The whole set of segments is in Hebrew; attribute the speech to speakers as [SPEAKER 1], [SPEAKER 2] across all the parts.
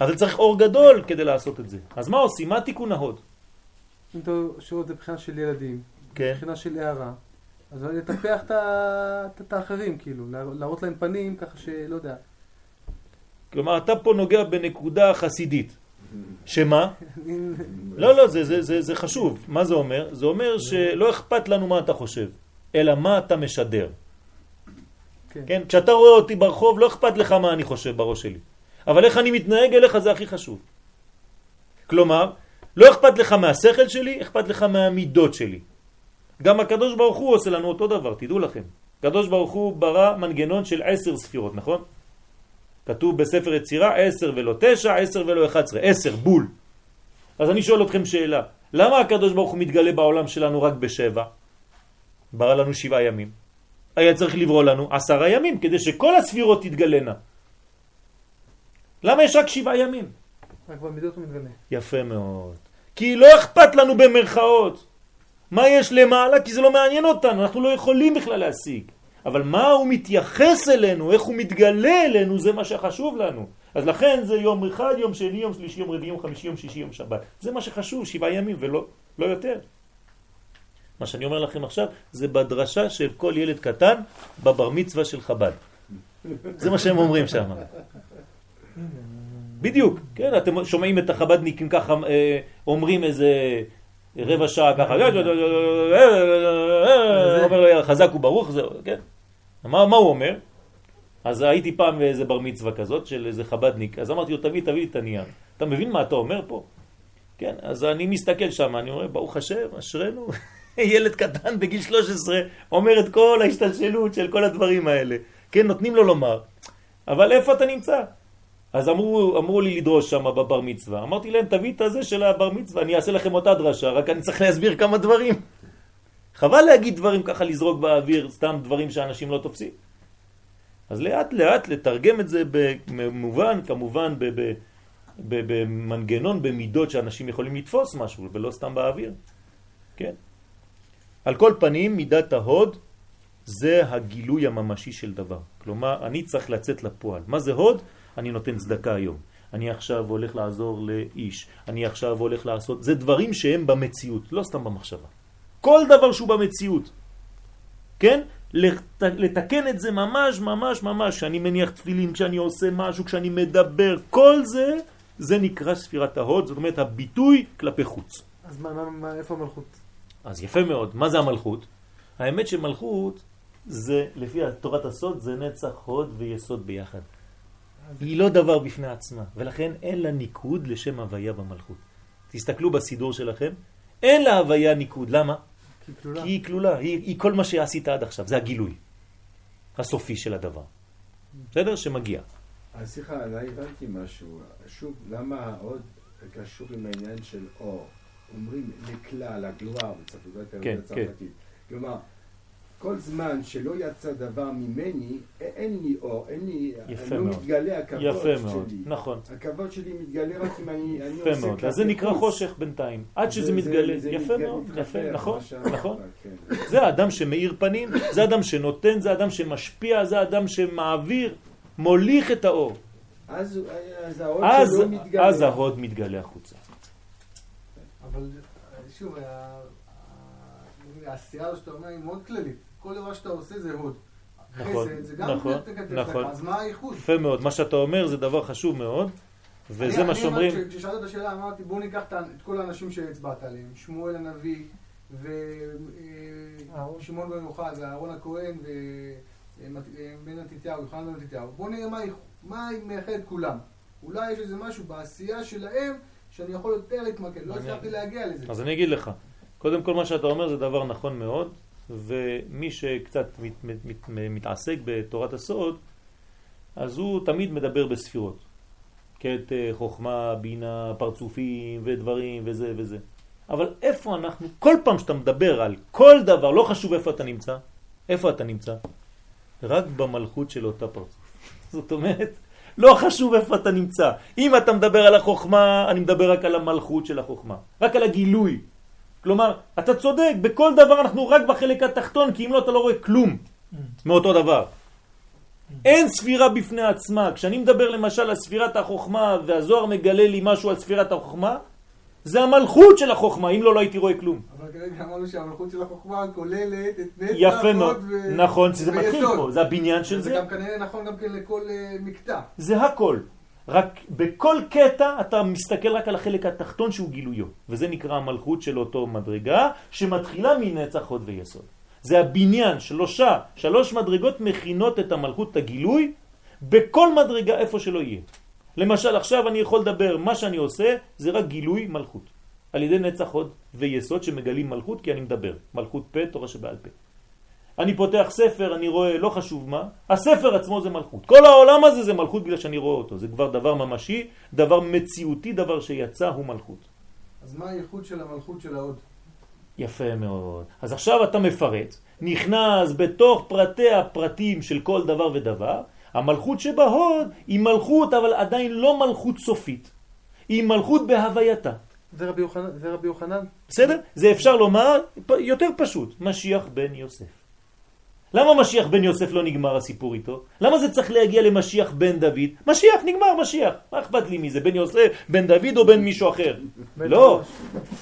[SPEAKER 1] אבל צריך אור גדול כדי לעשות את זה. אז מה עושים? מה תיקון ההוד?
[SPEAKER 2] אם אתה שואל את זה מבחינה של ילדים,
[SPEAKER 1] כן.
[SPEAKER 2] מבחינה של הערה, אז לטפח את האחרים, כאילו, להראות להם פנים ככה שלא יודע.
[SPEAKER 1] כלומר, אתה פה נוגע בנקודה חסידית. שמה? לא, לא, זה, זה, זה, זה חשוב. מה זה אומר? זה אומר שלא אכפת לנו מה אתה חושב, אלא מה אתה משדר.
[SPEAKER 2] כן.
[SPEAKER 1] כן? כשאתה רואה אותי ברחוב, לא אכפת לך מה אני חושב בראש שלי. אבל איך אני מתנהג אליך זה הכי חשוב. כלומר, לא אכפת לך מהשכל שלי, אכפת לך מהמידות שלי. גם הקדוש ברוך הוא עושה לנו אותו דבר, תדעו לכם. הקדוש ברוך הוא ברא מנגנון של עשר ספירות, נכון? כתוב בספר יצירה עשר ולא תשע, עשר ולא אחד עשרה, עשר, בול. אז אני שואל אתכם שאלה, למה הקדוש ברוך הוא מתגלה בעולם שלנו רק בשבע? ברא לנו שבעה ימים. היה צריך לברוא לנו עשרה ימים כדי שכל הספירות תתגלנה. למה יש רק שבעה ימים?
[SPEAKER 2] רק במידות הוא מתגלה.
[SPEAKER 1] יפה מאוד. כי לא אכפת לנו במרכאות. מה יש למעלה? כי זה לא מעניין אותנו, אנחנו לא יכולים בכלל להשיג. אבל מה הוא מתייחס אלינו, איך הוא מתגלה אלינו, זה מה שחשוב לנו. אז לכן זה יום אחד, יום שני, יום שלישי, יום רביעי, יום חמישי, יום שישי, יום שבת. זה מה שחשוב, שבעה ימים ולא לא יותר. מה שאני אומר לכם עכשיו זה בדרשה של כל ילד קטן בבר מצווה של חב"ד. זה מה שהם אומרים שם. בדיוק, כן, אתם שומעים את החב"דניקים ככה אה, אומרים איזה רבע שעה ככה, אומר לו חזק וברוך, זהו, כן. מה, מה הוא אומר? אז הייתי פעם באיזה בר מצווה כזאת של איזה חב"דניק, אז אמרתי לו תביא, תביא לי את הנייר. אתה מבין מה אתה אומר פה? כן, אז אני מסתכל שם, אני אומר, ברוך השם, אשרנו. ילד קטן בגיל 13 אומר את כל ההשתלשלות של כל הדברים האלה. כן, נותנים לו לומר. אבל איפה אתה נמצא? אז אמרו, אמרו לי לדרוש שם בבר מצווה. אמרתי להם, תביא את הזה של הבר מצווה, אני אעשה לכם אותה דרשה, רק אני צריך להסביר כמה דברים. חבל להגיד דברים ככה, לזרוק באוויר, סתם דברים שאנשים לא תופסים. אז לאט לאט לתרגם את זה במובן, כמובן במנגנון, במידות שאנשים יכולים לתפוס משהו, ולא סתם באוויר. כן. על כל פנים, מידת ההוד זה הגילוי הממשי של דבר. כלומר, אני צריך לצאת לפועל. מה זה הוד? אני נותן צדקה היום. אני עכשיו הולך לעזור לאיש. אני עכשיו הולך לעשות... זה דברים שהם במציאות, לא סתם במחשבה. כל דבר שהוא במציאות. כן? לת... לתקן את זה ממש ממש ממש, כשאני מניח תפילין, כשאני עושה משהו, כשאני מדבר, כל זה, זה נקרא ספירת ההוד, זאת אומרת הביטוי כלפי חוץ.
[SPEAKER 2] אז מה, מה, מה, איפה המלכות?
[SPEAKER 1] אז יפה מאוד. מה זה המלכות? האמת שמלכות זה, לפי תורת הסוד, זה נצח הוד ויסוד ביחד. היא לא דבר בפני עצמה, ולכן אין לה ניקוד לשם הוויה במלכות. תסתכלו בסידור שלכם, אין לה הוויה ניקוד. למה?
[SPEAKER 2] כי כלולה.
[SPEAKER 1] כי היא כלולה, היא, היא כל מה שעשית עד עכשיו, זה הגילוי הסופי של הדבר. בסדר? שמגיע.
[SPEAKER 3] אז סליחה, לא הבנתי משהו. שוב, למה עוד קשור עם העניין של אור? אומרים לכלל, הגלואר, בצרפתית,
[SPEAKER 1] כן,
[SPEAKER 3] הצרפתית. כלומר, כל זמן שלא יצא דבר ממני, אין לי אור, אין לי,
[SPEAKER 1] יפה
[SPEAKER 3] לא
[SPEAKER 1] מאוד.
[SPEAKER 3] מתגלה הכבוד
[SPEAKER 1] יפה
[SPEAKER 3] שלי.
[SPEAKER 1] מאוד, נכון.
[SPEAKER 3] הכבוד שלי מתגלה רק אם אני, אני
[SPEAKER 1] יפה
[SPEAKER 3] עושה
[SPEAKER 1] מאוד.
[SPEAKER 3] כלפי
[SPEAKER 1] אז זה נקרא. חושך בינתיים. עד שזה
[SPEAKER 3] זה-
[SPEAKER 1] מתגלה.
[SPEAKER 3] זה
[SPEAKER 1] יפה
[SPEAKER 3] מתגלה,
[SPEAKER 1] מאוד, יפה, נכון, נכון.
[SPEAKER 3] כן.
[SPEAKER 1] זה האדם שמאיר פנים, זה האדם שנותן, זה האדם שמשפיע, זה האדם שמעביר, מוליך את האור.
[SPEAKER 3] אז, אז ההוד
[SPEAKER 1] אז,
[SPEAKER 3] שלו מתגלה.
[SPEAKER 1] אז ההוד מתגלה החוצה.
[SPEAKER 2] אבל שוב, העשייה הזו שאתה אומר היא מאוד כללית. כל דבר שאתה עושה זה הוד.
[SPEAKER 1] נכון,
[SPEAKER 2] חסד זה גם
[SPEAKER 1] נכון, נכון.
[SPEAKER 2] אז מה הייחוד?
[SPEAKER 1] יפה מאוד, מה שאתה אומר זה דבר חשוב מאוד, וזה
[SPEAKER 2] אני-
[SPEAKER 1] מה שאומרים,
[SPEAKER 2] כששאלת את השאלה, אמרתי, בואו ניקח את כל האנשים שהצבעת עליהם, שמואל הנביא, ושמעון בן יוחד, ואהרון הכהן, ובן מתתיהו, יוחנן בן מתתיהו. בואו נראה מה מייחד כולם. אולי יש איזה משהו בעשייה שלהם, שאני יכול יותר להתמקד. לא הצלחתי להגיע לזה.
[SPEAKER 1] אז אני אגיד לך, קודם כל מה שאתה אומר זה דבר נכון מאוד, ומי שקצת מת, מת, מת, מתעסק בתורת הסוד, אז הוא תמיד מדבר בספירות. קטע, חוכמה, בינה, פרצופים ודברים וזה וזה. אבל איפה אנחנו, כל פעם שאתה מדבר על כל דבר, לא חשוב איפה אתה נמצא, איפה אתה נמצא? רק במלכות של אותה פרצוף. זאת אומרת, לא חשוב איפה אתה נמצא. אם אתה מדבר על החוכמה, אני מדבר רק על המלכות של החוכמה. רק על הגילוי. כלומר, אתה צודק, בכל דבר אנחנו רק בחלק התחתון, כי אם לא אתה לא רואה כלום מאותו דבר. אין ספירה בפני עצמה. כשאני מדבר למשל על ספירת החוכמה והזוהר מגלה לי משהו על ספירת החוכמה, זה המלכות של החוכמה, אם לא, לא הייתי רואה כלום.
[SPEAKER 2] אבל כרגע אמרנו שהמלכות של החוכמה כוללת את נצח,
[SPEAKER 1] יפה מאוד,
[SPEAKER 2] ו-
[SPEAKER 1] נכון, זה מתחיל. פה, זה הבניין של
[SPEAKER 2] זה
[SPEAKER 1] זה,
[SPEAKER 2] גם כנראה נכון גם כן לכל אה, מקטע.
[SPEAKER 1] זה הכל. רק בכל קטע אתה מסתכל רק על החלק התחתון שהוא גילויו, וזה נקרא המלכות של אותו מדרגה שמתחילה מנצח הוד ויסוד. זה הבניין, שלושה, שלוש מדרגות מכינות את המלכות, את הגילוי, בכל מדרגה איפה שלא יהיה. למשל עכשיו אני יכול לדבר, מה שאני עושה זה רק גילוי מלכות. על ידי נצח הוד ויסוד שמגלים מלכות כי אני מדבר. מלכות פה, תורה שבעל פה. אני פותח ספר, אני רואה, לא חשוב מה, הספר עצמו זה מלכות. כל העולם הזה זה מלכות בגלל שאני רואה אותו. זה כבר דבר ממשי, דבר מציאותי, דבר שיצא הוא מלכות.
[SPEAKER 2] אז מה הייחוד של המלכות של ההוד?
[SPEAKER 1] יפה מאוד. אז עכשיו אתה מפרט, נכנס בתוך פרטי הפרטים של כל דבר ודבר, המלכות שבהוד היא מלכות אבל עדיין לא מלכות סופית, היא מלכות בהווייתה.
[SPEAKER 4] זה רבי יוחנן? זה רבי יוחנן?
[SPEAKER 1] בסדר? זה אפשר לומר יותר פשוט, משיח בן יוסף. למה משיח בן יוסף לא נגמר הסיפור איתו? למה זה צריך להגיע למשיח בן דוד? משיח נגמר, משיח. מה אכפת לי מזה? בן יוסף, בן דוד או בן מישהו אחר? לא.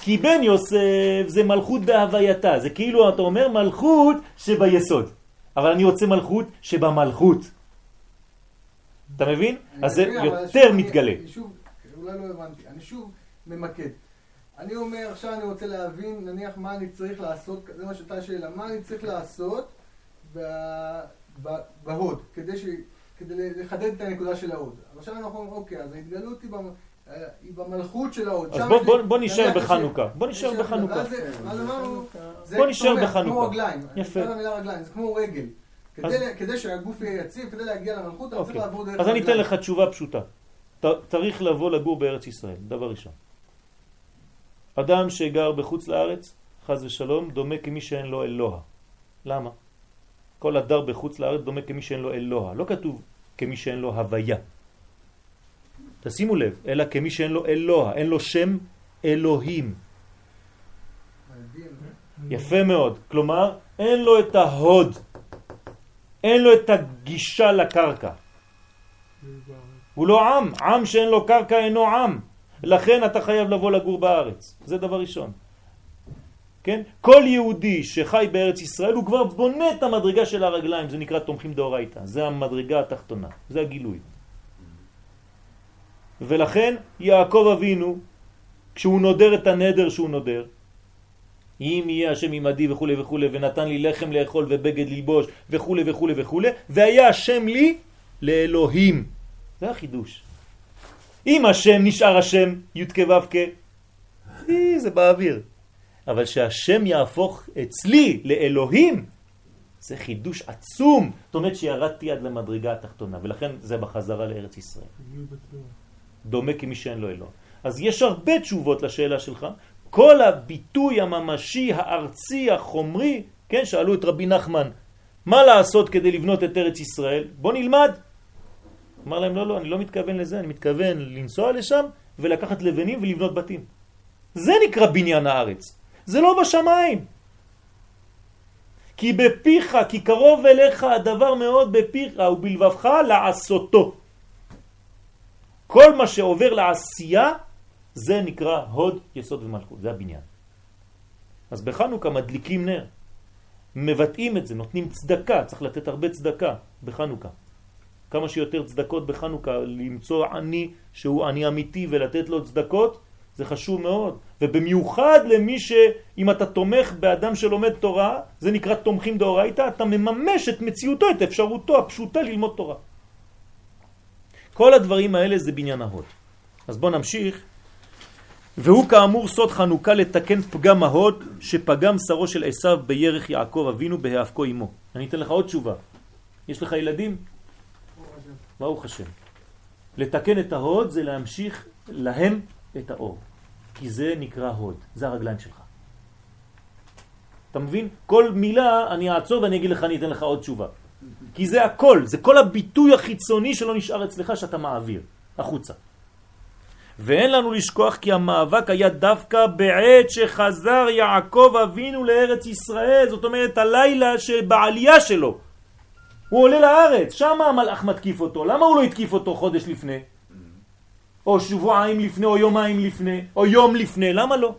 [SPEAKER 1] כי בן יוסף זה מלכות בהווייתה. זה כאילו אתה אומר מלכות שביסוד. אבל אני רוצה מלכות שבמלכות. אתה מבין? אז זה יותר מתגלה.
[SPEAKER 2] אני שוב, אולי לא הבנתי, אני שוב ממקד. אני אומר, עכשיו אני רוצה להבין, נניח מה אני צריך לעשות, זה מה שאתה השאלה, מה אני צריך לעשות בהוד, כדי, ש, כדי לחדד את הנקודה של ההוד. אז עכשיו אנחנו אומרים, אוקיי, אז ההתגלות היא, במ, היא במלכות של ההוד.
[SPEAKER 1] אז בוא- בוא- בוא
[SPEAKER 2] יש-
[SPEAKER 1] בחנוכה. בוא
[SPEAKER 2] לי-
[SPEAKER 1] בחנוכה.
[SPEAKER 2] ואז אמרנו, זה
[SPEAKER 1] בוא נשאר בחנוכה.
[SPEAKER 2] כמו רגליים.
[SPEAKER 1] יפה.
[SPEAKER 2] זה כמו רגל. כדי,
[SPEAKER 1] אז-
[SPEAKER 2] כדי שהגוף יהיה יציב, כדי להגיע למלכות, אתה צריך
[SPEAKER 1] אוקיי.
[SPEAKER 2] לעבור דרך
[SPEAKER 1] אז אני אתן. לך תשובה פשוטה. צריך לבוא לגור בארץ ישראל, דבר ראשון. אדם שגר בחוץ לארץ, חז ושלום, דומה כמי שאין לו אלוה. למה? כל הדר בחוץ לארץ דומה כמי שאין לו אלוה. לא כתוב כמי שאין לו הוויה. תשימו לב, אלא כמי שאין לו אלוה, אין לו שם אלוהים. יפה מאוד. כלומר, אין לו את ההוד, אין לו את הגישה לקרקע. הוא לא עם, עם שאין לו קרקע אינו עם. לכן אתה חייב לבוא לגור בארץ. זה דבר ראשון. כן? כל יהודי שחי בארץ ישראל הוא כבר בונה את המדרגה של הרגליים, זה נקרא תומכים דאורייתא, זה המדרגה התחתונה, זה הגילוי. ולכן יעקב אבינו, כשהוא נודר את הנדר שהוא נודר, אם יהיה השם עמדי וכו' וכו' ונתן לי לחם לאכול ובגד ללבוש וכו' וכו' וכו' והיה השם לי לאלוהים. זה החידוש. אם השם נשאר השם י' כו' כ', אה, זה באוויר. אבל שהשם יהפוך אצלי לאלוהים, זה חידוש עצום. זאת אומרת שירדתי עד למדרגה התחתונה, ולכן זה בחזרה לארץ ישראל. דומה כמי שאין לו אלוה. אז יש הרבה תשובות לשאלה שלך. כל הביטוי הממשי, הארצי, החומרי, כן, שאלו את רבי נחמן, מה לעשות כדי לבנות את ארץ ישראל? בוא נלמד. אמר להם, לא, לא, אני לא מתכוון לזה, אני מתכוון לנסוע לשם ולקחת לבנים ולבנות בתים. זה נקרא בניין הארץ. זה לא בשמיים. כי בפיך, כי קרוב אליך הדבר מאוד בפיך ובלבבך לעשותו. כל מה שעובר לעשייה זה נקרא הוד, יסוד ומלכות, זה הבניין. אז בחנוכה מדליקים נר, מבטאים את זה, נותנים צדקה, צריך לתת הרבה צדקה בחנוכה. כמה שיותר צדקות בחנוכה, למצוא עני שהוא עני אמיתי ולתת לו צדקות, זה חשוב מאוד. ובמיוחד למי שאם אתה תומך באדם שלומד תורה, זה נקרא תומכים דאורייתא, אתה מממש את מציאותו, את אפשרותו הפשוטה ללמוד תורה. כל הדברים האלה זה בניין ההוד. אז בואו נמשיך. והוא כאמור סוד חנוכה לתקן פגם ההוד שפגם שרו של עשיו בירך יעקב אבינו בהאבקו עמו. אני אתן לך עוד תשובה. יש לך ילדים? ברוך השם. לתקן את ההוד זה להמשיך להם את האור. כי זה נקרא הוד, זה הרגליים שלך. אתה מבין? כל מילה אני אעצור ואני אגיד לך, אני אתן לך עוד תשובה. כי זה הכל, זה כל הביטוי החיצוני שלא נשאר אצלך שאתה מעביר החוצה. ואין לנו לשכוח כי המאבק היה דווקא בעת שחזר יעקב אבינו לארץ ישראל, זאת אומרת הלילה שבעלייה שלו. הוא עולה לארץ, שם המלאך מתקיף אותו. למה הוא לא התקיף אותו חודש לפני? או שבועיים לפני, או יומיים לפני, או יום לפני, למה לא?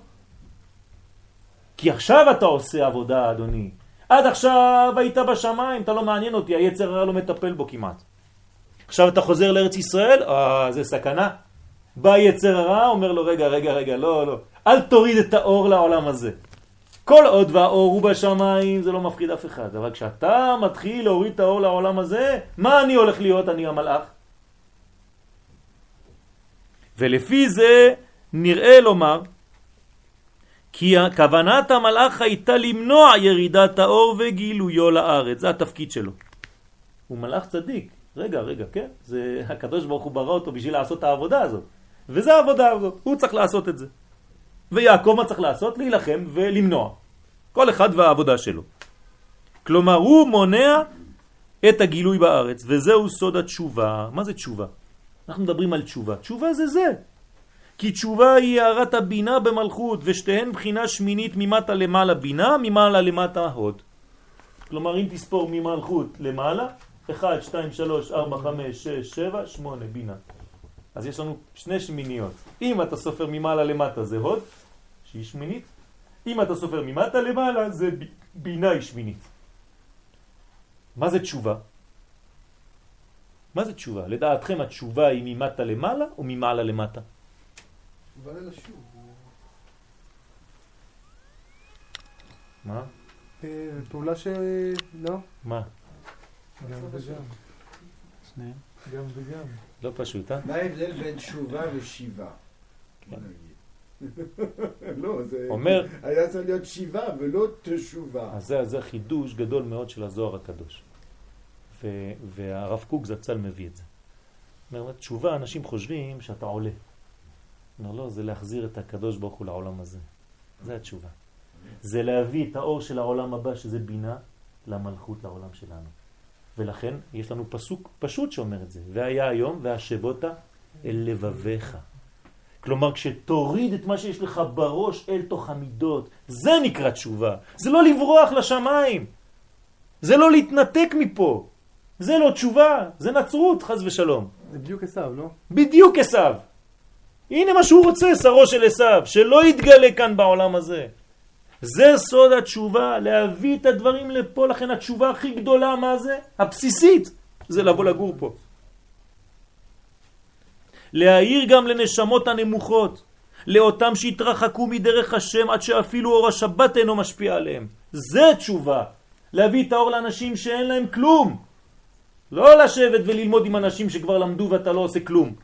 [SPEAKER 1] כי עכשיו אתה עושה עבודה, אדוני. עד עכשיו היית בשמיים, אתה לא מעניין אותי, היצר הרע לא מטפל בו כמעט. עכשיו אתה חוזר לארץ ישראל, אה, זה סכנה. בא יצר הרע, אומר לו, רגע, רגע, רגע, לא, לא, אל תוריד את האור לעולם הזה. כל עוד והאור הוא בשמיים, זה לא מפחיד אף אחד. אבל כשאתה מתחיל להוריד את האור לעולם הזה, מה אני הולך להיות, אני המלאך? ולפי זה נראה לומר כי כוונת המלאך הייתה למנוע ירידת האור וגילויו לארץ, זה התפקיד שלו. הוא מלאך צדיק, רגע, רגע, כן? זה הקדוש ברוך הוא ברא אותו בשביל לעשות את העבודה הזאת. וזה העבודה הזאת, הוא צריך לעשות את זה. ויעקב מה צריך לעשות? להילחם ולמנוע. כל אחד והעבודה שלו. כלומר, הוא מונע את הגילוי בארץ, וזהו סוד התשובה. מה זה תשובה? אנחנו מדברים על תשובה. תשובה זה זה. כי תשובה היא הערת הבינה במלכות, ושתיהן בחינה שמינית ממטה למעלה בינה, ממעלה למטה הוד. כלומר, אם תספור ממלכות למעלה, 1, 2, 3, 4, 5, 6, 7, 8, בינה. אז יש לנו שני שמיניות. אם אתה סופר ממעלה למטה זה הוד, שהיא שמינית. אם אתה סופר ממטה למעלה זה בינה היא שמינית. מה זה תשובה? מה זה תשובה? לדעתכם התשובה היא ממטה למעלה או ממעלה למטה? מה?
[SPEAKER 4] אה, פעולה ש... לא?
[SPEAKER 1] מה?
[SPEAKER 4] גם וגם.
[SPEAKER 1] שניהם.
[SPEAKER 4] גם וגם.
[SPEAKER 1] לא פשוט, אה?
[SPEAKER 3] מה ההבדל בין תשובה ושיבה? נגיד. לא, זה...
[SPEAKER 1] אומר-
[SPEAKER 3] היה צריך להיות שיבה ולא תשובה.
[SPEAKER 1] אז זה חידוש גדול מאוד של הזוהר הקדוש. והרב קוק זצ"ל מביא את זה. אומר, תשובה, אנשים חושבים שאתה עולה. אומר, לא, זה להחזיר את הקדוש ברוך הוא לעולם הזה. זה התשובה. זה להביא את האור של העולם הבא, שזה בינה, למלכות, לעולם שלנו. ולכן יש לנו פסוק פשוט שאומר את זה. והיה היום והשבות אל לבביך. כלומר, כשתוריד את מה שיש לך בראש אל תוך המידות, זה נקרא תשובה. זה לא לברוח לשמיים. זה לא להתנתק מפה. זה לא תשובה, זה נצרות, חז ושלום.
[SPEAKER 4] זה בדיוק עשיו, לא?
[SPEAKER 1] בדיוק עשיו. הנה מה שהוא רוצה, שרו של עשיו, שלא יתגלה כאן בעולם הזה. זה סוד התשובה, להביא את הדברים לפה, לכן התשובה הכי גדולה, מה זה? הבסיסית, זה לבוא לגור פה. להעיר גם לנשמות הנמוכות, לאותם שהתרחקו מדרך השם עד שאפילו אור השבת אינו משפיע עליהם. זה תשובה, להביא את האור לאנשים שאין להם כלום. לא לשבת וללמוד עם אנשים שכבר למדו ואתה לא עושה כלום.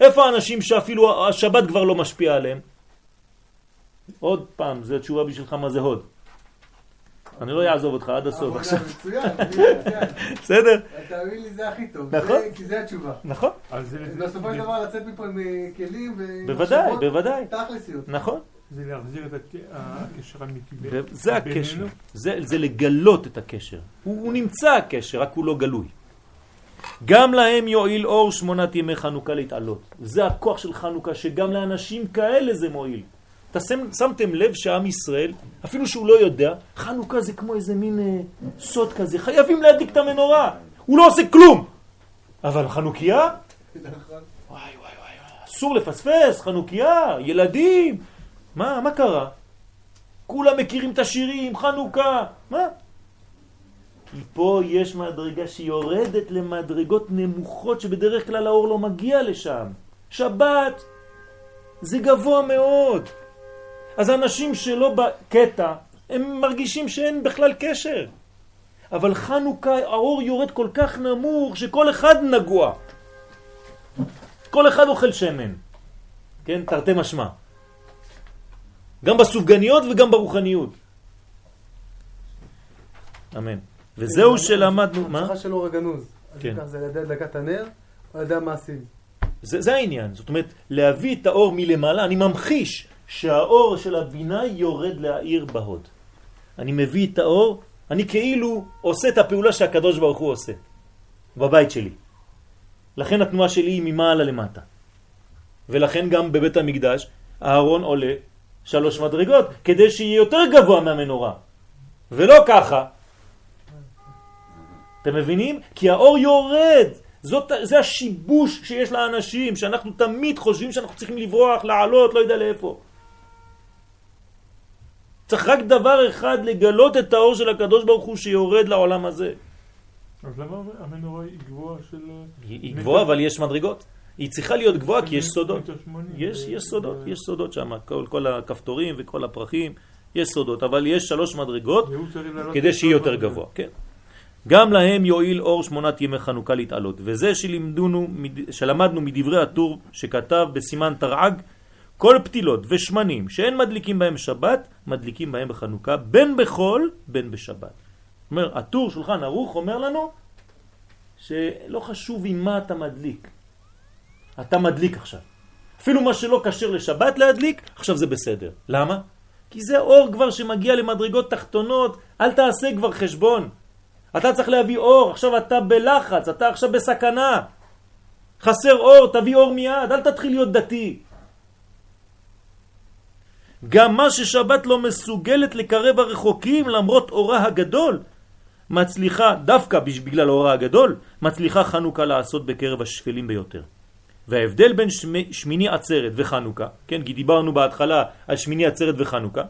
[SPEAKER 1] איפה האנשים שאפילו השבת כבר לא משפיע עליהם? עוד פעם, זו תשובה בשבילך מה זה הוד. אני לא אעזוב אותך עד הסוף
[SPEAKER 2] עבודה
[SPEAKER 1] עכשיו.
[SPEAKER 2] מצוין, מצוין.
[SPEAKER 1] בסדר?
[SPEAKER 2] תאמין לי, זה הכי טוב.
[SPEAKER 1] נכון.
[SPEAKER 2] כי זה התשובה.
[SPEAKER 1] נכון,
[SPEAKER 2] בסופו של דבר לצאת מפה עם אה, כלים ו...
[SPEAKER 1] בוודאי, בוודאי.
[SPEAKER 2] תכלסיות.
[SPEAKER 1] נכון.
[SPEAKER 4] זה להחזיר את הק- הקשר האמיתי. ב-
[SPEAKER 1] וזה הקשר,
[SPEAKER 4] בינינו.
[SPEAKER 1] זה, זה לגלות את הקשר. הוא, הוא נמצא הקשר, רק הוא לא גלוי. גם להם יועיל אור שמונת ימי חנוכה להתעלות. זה הכוח של חנוכה, שגם לאנשים כאלה זה מועיל. אתה שם, שמתם לב שעם ישראל, אפילו שהוא לא יודע, חנוכה זה כמו איזה מין אה, סוד כזה, חייבים להדליק את המנורה. הוא לא עושה כלום. אבל חנוכיה. וואי וואי וואי, אסור לפספס, חנוכיה, ילדים. מה, מה קרה? כולם מכירים את השירים, חנוכה, מה? כי פה יש מדרגה שיורדת למדרגות נמוכות שבדרך כלל האור לא מגיע לשם. שבת זה גבוה מאוד. אז אנשים שלא בקטע, הם מרגישים שאין בכלל קשר. אבל חנוכה, האור יורד כל כך נמוך שכל אחד נגוע. כל אחד אוכל שמן. כן, תרתי משמע. גם בסופגניות וגם ברוחניות. אמן. וזהו שלמדנו, מה?
[SPEAKER 4] המשכה של אור הגנוז. אז
[SPEAKER 1] כן.
[SPEAKER 4] זה על ידי הדלקת הנר, או על ידי המעשים.
[SPEAKER 1] זה, זה העניין, זאת אומרת, להביא את האור מלמעלה, אני ממחיש שהאור של הבינה יורד להעיר בהוד. אני מביא את האור, אני כאילו עושה את הפעולה שהקדוש ברוך הוא עושה, בבית שלי. לכן התנועה שלי היא ממעלה למטה. ולכן גם בבית המקדש, הארון עולה שלוש מדרגות, כדי שיהיה יותר גבוה מהמנורה. ולא ככה. אתם מבינים? כי האור יורד. זאת, זה השיבוש שיש לאנשים, שאנחנו תמיד חושבים שאנחנו צריכים לברוח, לעלות, לא יודע לאיפה. צריך רק דבר אחד, לגלות את האור של הקדוש ברוך הוא שיורד לעולם הזה.
[SPEAKER 4] אז למה המנורה היא גבוהה של...
[SPEAKER 1] היא, גבוהה, אבל יש מדרגות. היא צריכה להיות גבוהה כי יש סודות. יש, יש סודות, יש סודות שם, כל, כל הכפתורים וכל הפרחים, יש סודות, אבל יש שלוש מדרגות כדי שיהיה יותר. גבוה, כן. גם להם יועיל אור שמונת ימי חנוכה להתעלות, וזה שלימדונו, מד- שלמדנו מדברי הטור שכתב בסימן תרעג, כל פתילות ושמנים שאין מדליקים בהם שבת, מדליקים בהם בחנוכה, בין בחול, בין בשבת. אומר, הטור שולחן ערוך אומר לנו שלא חשוב עם מה אתה מדליק, אתה מדליק עכשיו. אפילו מה שלא קשר לשבת להדליק, עכשיו זה בסדר. למה? כי זה אור כבר שמגיע למדרגות תחתונות, אל תעשה כבר חשבון. אתה צריך להביא אור, עכשיו אתה בלחץ, אתה עכשיו בסכנה. חסר אור, תביא אור מיד, אל תתחיל להיות דתי. גם מה ששבת לא מסוגלת לקרב הרחוקים למרות אורה הגדול, מצליחה, דווקא בגלל אורה הגדול, מצליחה חנוכה לעשות בקרב השפלים ביותר. וההבדל בין שמי, שמיני עצרת וחנוכה, כן, כי דיברנו בהתחלה על שמיני עצרת וחנוכה,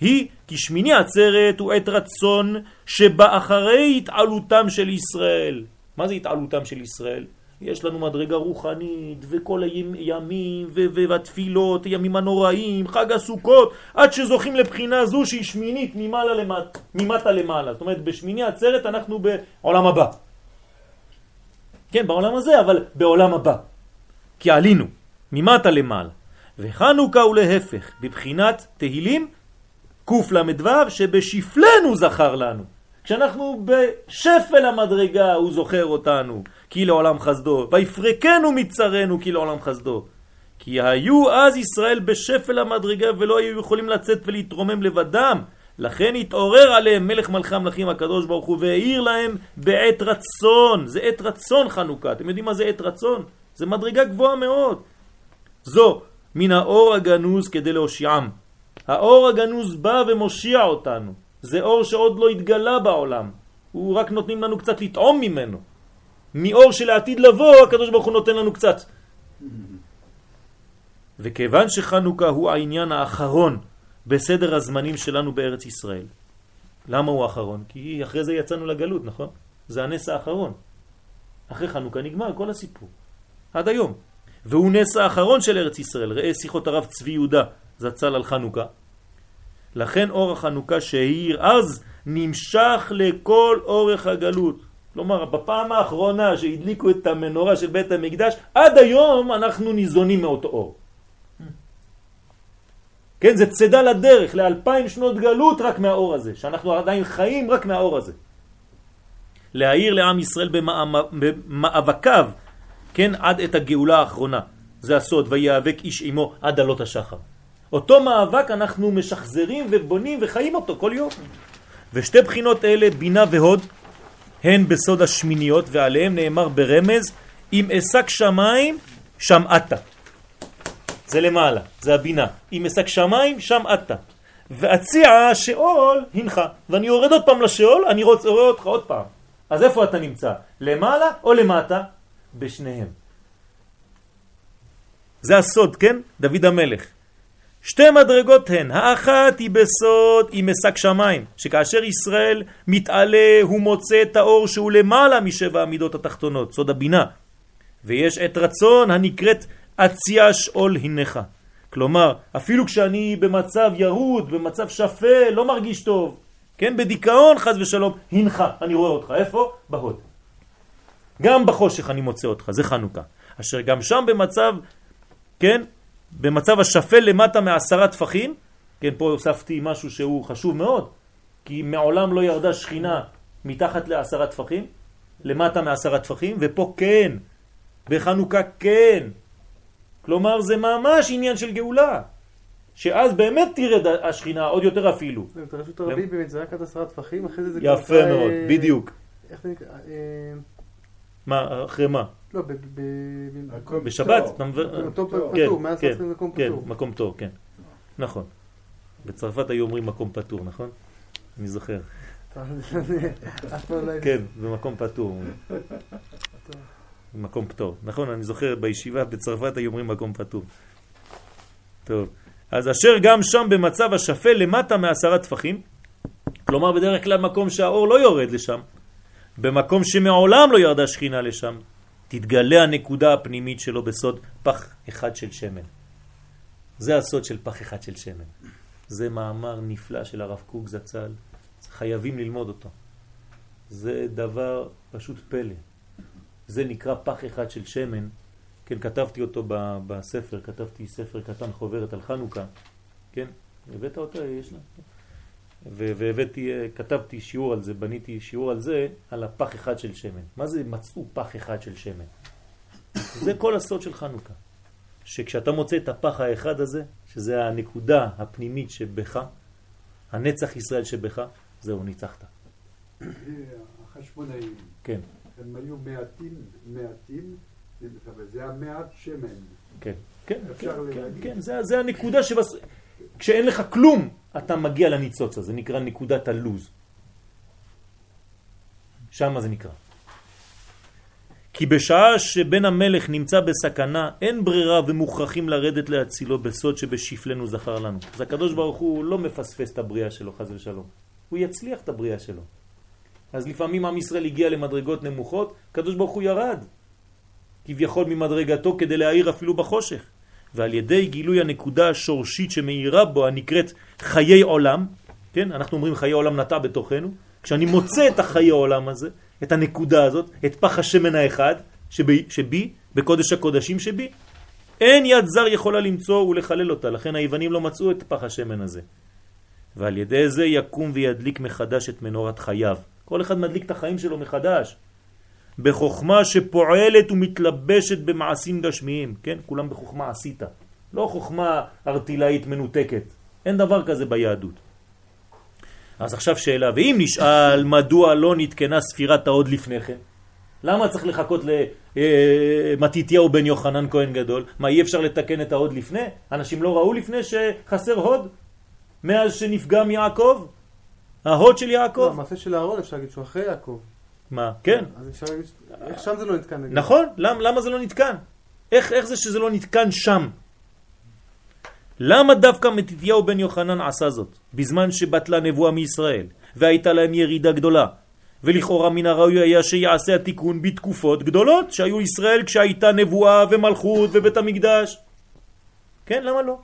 [SPEAKER 1] היא כי שמיני עצרת הוא עת רצון שבא אחרי התעלותם של ישראל. מה זה התעלותם של ישראל? יש לנו מדרגה רוחנית, וכל הימים, והתפילות, הימים הנוראים, חג הסוכות, עד שזוכים לבחינה זו שהיא שמינית ממעלה למטה, ממטה למעלה. זאת אומרת, בשמיני עצרת אנחנו בעולם הבא. כן, בעולם הזה, אבל בעולם הבא. כי עלינו, ממטה למעלה. וחנוכה הוא להפך, בבחינת תהילים קל"ו שבשפלנו זכר לנו. כשאנחנו בשפל המדרגה הוא זוכר אותנו, כי לעולם חסדו, ויפרקנו מצרנו כי לעולם חסדו. כי היו אז ישראל בשפל המדרגה ולא היו יכולים לצאת ולהתרומם לבדם. לכן התעורר עליהם מלך מלכי המלכים הקדוש ברוך הוא והעיר להם בעת רצון. זה עת רצון חנוכה. אתם יודעים מה זה עת רצון? זה מדרגה גבוהה מאוד. זו מן האור הגנוז כדי להושיעם. האור הגנוז בא ומושיע אותנו. זה אור שעוד לא התגלה בעולם. הוא רק נותנים לנו קצת לטעום ממנו. מאור שלעתיד לבוא, הקדוש ברוך הוא נותן לנו קצת. וכיוון שחנוכה הוא העניין האחרון בסדר הזמנים שלנו בארץ ישראל. למה הוא האחרון? כי אחרי זה יצאנו לגלות, נכון? זה הנס האחרון. אחרי חנוכה נגמר כל הסיפור. עד היום. והוא נס האחרון של ארץ ישראל. ראה שיחות הרב צבי יהודה זצ"ל על חנוכה. לכן אור החנוכה שהאיר אז נמשך לכל אורך הגלות. כלומר, בפעם האחרונה שהדליקו את המנורה של בית המקדש, עד היום אנחנו ניזונים מאותו אור. כן, זה צדה לדרך, לאלפיים שנות גלות רק מהאור הזה, שאנחנו עדיין חיים רק מהאור הזה. להעיר לעם ישראל במאבקיו, כן, עד את הגאולה האחרונה. זה הסוד, ויאבק איש עמו עד עלות השחר. אותו מאבק אנחנו משחזרים ובונים וחיים אותו כל יום. ושתי בחינות אלה, בינה והוד, הן בסוד השמיניות, ועליהם נאמר ברמז, אם אסק שמיים, שם אתה. זה למעלה, זה הבינה. אם אסק שמיים, שם אתה. ואציע שאול הנך. ואני יורד עוד פעם לשאול, אני רואה אותך עוד פעם. אז איפה אתה נמצא? למעלה או למטה? בשניהם. זה הסוד, כן? דוד המלך. שתי מדרגות הן, האחת היא בסוד היא משק שמיים, שכאשר ישראל מתעלה הוא מוצא את האור שהוא למעלה משבע המידות התחתונות, סוד הבינה. ויש את רצון הנקראת אציע שאול הנך. כלומר, אפילו כשאני במצב ירוד, במצב שפל, לא מרגיש טוב, כן, בדיכאון חז ושלום, הנך, אני רואה אותך, איפה? בהוד. גם בחושך אני מוצא אותך, זה חנוכה. אשר גם שם במצב, כן, במצב השפל למטה מעשרה טפחים, כן, פה הוספתי משהו שהוא חשוב מאוד, כי מעולם לא ירדה שכינה מתחת לעשרה טפחים, למטה מעשרה טפחים, ופה כן, בחנוכה כן. כלומר זה ממש עניין של גאולה, שאז באמת תרד השכינה עוד יותר אפילו.
[SPEAKER 4] זה את הרשות הרביעית באמת, זה רק עד עשרה טפחים, אחרי זה זה
[SPEAKER 1] יפה
[SPEAKER 4] כבר,
[SPEAKER 1] מאוד,
[SPEAKER 4] אה,
[SPEAKER 1] בדיוק.
[SPEAKER 4] איך זה נקרא?
[SPEAKER 1] מה, אחרי מה?
[SPEAKER 4] לא, ב- ב-
[SPEAKER 3] הכל
[SPEAKER 1] בשבת? אתה מבין?
[SPEAKER 4] במקום
[SPEAKER 3] פטור.
[SPEAKER 1] כן,
[SPEAKER 4] פטור, מעל
[SPEAKER 1] כן,
[SPEAKER 4] עשרה מקום
[SPEAKER 1] כן,
[SPEAKER 4] פטור.
[SPEAKER 1] מקום פטור, כן. נכון. בצרפת היו אומרים מקום פטור, נכון? אני זוכר.
[SPEAKER 4] לא.
[SPEAKER 1] כן, במקום פטור. מקום פטור. נכון, אני זוכר בישיבה בצרפת היו אומרים מקום פטור. טוב, אז אשר גם שם במצב השפל למטה מעשרה טפחים, כלומר בדרך כלל מקום שהאור לא יורד לשם, במקום שמעולם לא ירדה שכינה לשם, תתגלה הנקודה הפנימית שלו בסוד פח אחד של שמן. זה הסוד של פח אחד של שמן. זה מאמר נפלא של הרב קוק זצ"ל, חייבים ללמוד אותו. זה דבר פשוט פלא. זה נקרא פח אחד של שמן. כן, כתבתי אותו בספר, כתבתי ספר קטן חוברת על חנוכה. כן, הבאת אותו? יש לה? והבאתי, אה, כתבתי שיעור על זה, בניתי שיעור על זה, על הפח אחד של שמן. מה זה מצאו פח אחד של שמן? זה כל הסוד של חנוכה. שכשאתה מוצא את הפח האחד הזה, שזה הנקודה הפנימית שבך, הנצח ישראל שבך, זהו, ניצחת.
[SPEAKER 5] החשמונאים,
[SPEAKER 1] כן,
[SPEAKER 5] הם היו מעטים, מעטים, וזה המעט שמן.
[SPEAKER 1] כן, כן, כן, כן. כן, זה, זה הנקודה שבס... כשאין לך כלום, אתה מגיע לניצוץ הזה, נקרא נקודת הלוז. שם זה נקרא. כי בשעה שבן המלך נמצא בסכנה, אין ברירה ומוכרחים לרדת להצילו בסוד שבשפלנו זכר לנו. אז הקדוש ברוך הוא לא מפספס את הבריאה שלו, חז ושלום. הוא יצליח את הבריאה שלו. אז לפעמים עם ישראל הגיע למדרגות נמוכות, הקדוש ברוך הוא ירד. כביכול ממדרגתו כדי להאיר אפילו בחושך. ועל ידי גילוי הנקודה השורשית שמאירה בו, הנקראת חיי עולם, כן, אנחנו אומרים חיי עולם נטע בתוכנו, כשאני מוצא את החיי עולם הזה, את הנקודה הזאת, את פח השמן האחד שבי, שבי, בקודש הקודשים שבי, אין יד זר יכולה למצוא ולחלל אותה, לכן היוונים לא מצאו את פח השמן הזה. ועל ידי זה יקום וידליק מחדש את מנורת חייו. כל אחד מדליק את החיים שלו מחדש. בחוכמה שפועלת ומתלבשת במעשים גשמיים, כן? כולם בחוכמה עשית. לא חוכמה ארטילאית מנותקת. אין דבר כזה ביהדות. אז עכשיו שאלה, ואם נשאל מדוע לא נתקנה ספירת ההוד לפני כן? למה צריך לחכות למתיתיהו בן יוחנן כהן גדול? מה, אי אפשר לתקן את ההוד לפני? אנשים לא ראו לפני שחסר הוד? מאז שנפגם יעקב? ההוד של
[SPEAKER 4] לא,
[SPEAKER 1] יעקב?
[SPEAKER 4] המעשה של אהרון אפשר להגיד שהוא אחרי יעקב.
[SPEAKER 1] מה? כן.
[SPEAKER 4] אז אפשר להגיד, איך שם זה לא נתקן?
[SPEAKER 1] נכון, למה, למה זה לא נתקן? איך, איך זה שזה לא נתקן שם? למה דווקא מתתיהו בן יוחנן עשה זאת, בזמן שבטלה נבואה מישראל, והייתה להם ירידה גדולה? ולכאורה מן הראוי היה שיעשה התיקון בתקופות גדולות שהיו ישראל כשהייתה נבואה ומלכות ובית המקדש. כן, למה לא?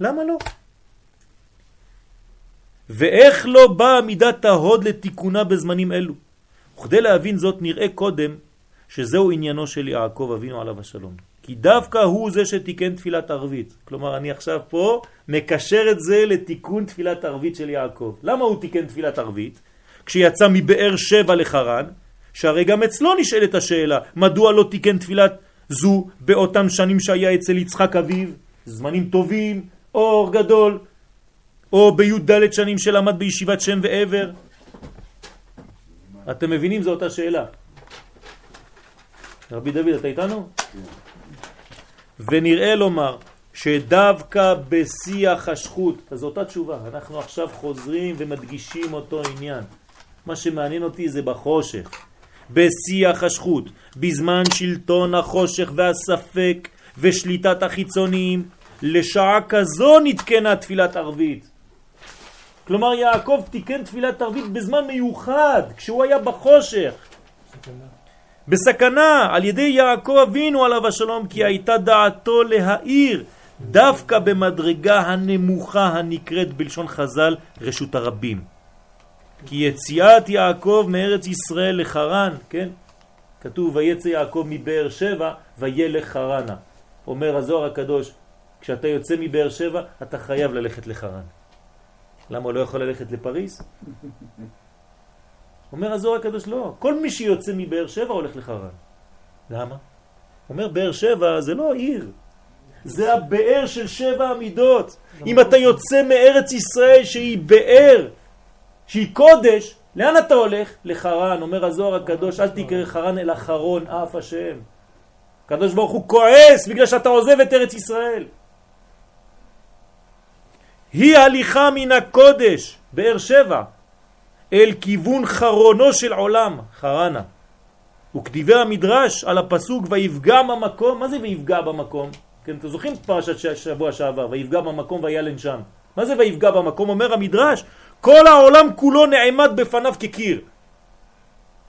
[SPEAKER 1] למה לא? ואיך לא באה מידת ההוד לתיקונה בזמנים אלו? וכדי להבין זאת נראה קודם שזהו עניינו של יעקב אבינו עליו השלום. כי דווקא הוא זה שתיקן תפילת ערבית. כלומר, אני עכשיו פה מקשר את זה לתיקון תפילת ערבית של יעקב. למה הוא תיקן תפילת ערבית? כשיצא מבאר שבע לחרן, שהרי גם אצלו נשאלת השאלה, מדוע לא תיקן תפילת זו באותם שנים שהיה אצל יצחק אביו, זמנים טובים, אור גדול, או בי"ד שנים שלמד בישיבת שם ועבר. אתם מבינים? זו אותה שאלה. רבי דוד, אתה איתנו? ונראה לומר שדווקא בשיח השחוט, אז זו אותה תשובה, אנחנו עכשיו חוזרים ומדגישים אותו עניין. מה שמעניין אותי זה בחושך. בשיח השחוט, בזמן שלטון החושך והספק ושליטת החיצוניים, לשעה כזו נתקנה תפילת ערבית. כלומר יעקב תיקן תפילת ערבית בזמן מיוחד, כשהוא היה בחושך. בסכנה על ידי יעקב אבינו עליו השלום כי הייתה דעתו להאיר דווקא במדרגה הנמוכה הנקראת בלשון חז"ל רשות הרבים. כי יציאת יעקב מארץ ישראל לחרן, כן? כתוב ויצא יעקב מבאר שבע וילך חרנה. אומר הזוהר הקדוש, כשאתה יוצא מבאר שבע אתה חייב ללכת לחרן. למה הוא לא יכול ללכת לפריס? אומר הזוהר הקדוש לא, כל מי שיוצא מבאר שבע הולך לחרן. למה? אומר באר שבע זה לא עיר, זה הבאר של שבע עמידות. אם אתה יוצא מארץ ישראל שהיא באר, שהיא קודש, לאן אתה הולך? לחרן, אומר הזוהר הקדוש, אל תקרא חרן אל אחרון אף השם. הקדוש ברוך הוא כועס בגלל שאתה עוזב את ארץ ישראל. היא הליכה מן הקודש, באר שבע, אל כיוון חרונו של עולם, חרנה. וכתיבי המדרש על הפסוק ויפגע במקום, מה זה ויפגע במקום? כן, אתם זוכרים פרשת שבוע שעבר, ויפגע במקום וילן שם. מה זה ויפגע במקום? אומר המדרש, כל העולם כולו נעמד בפניו כקיר.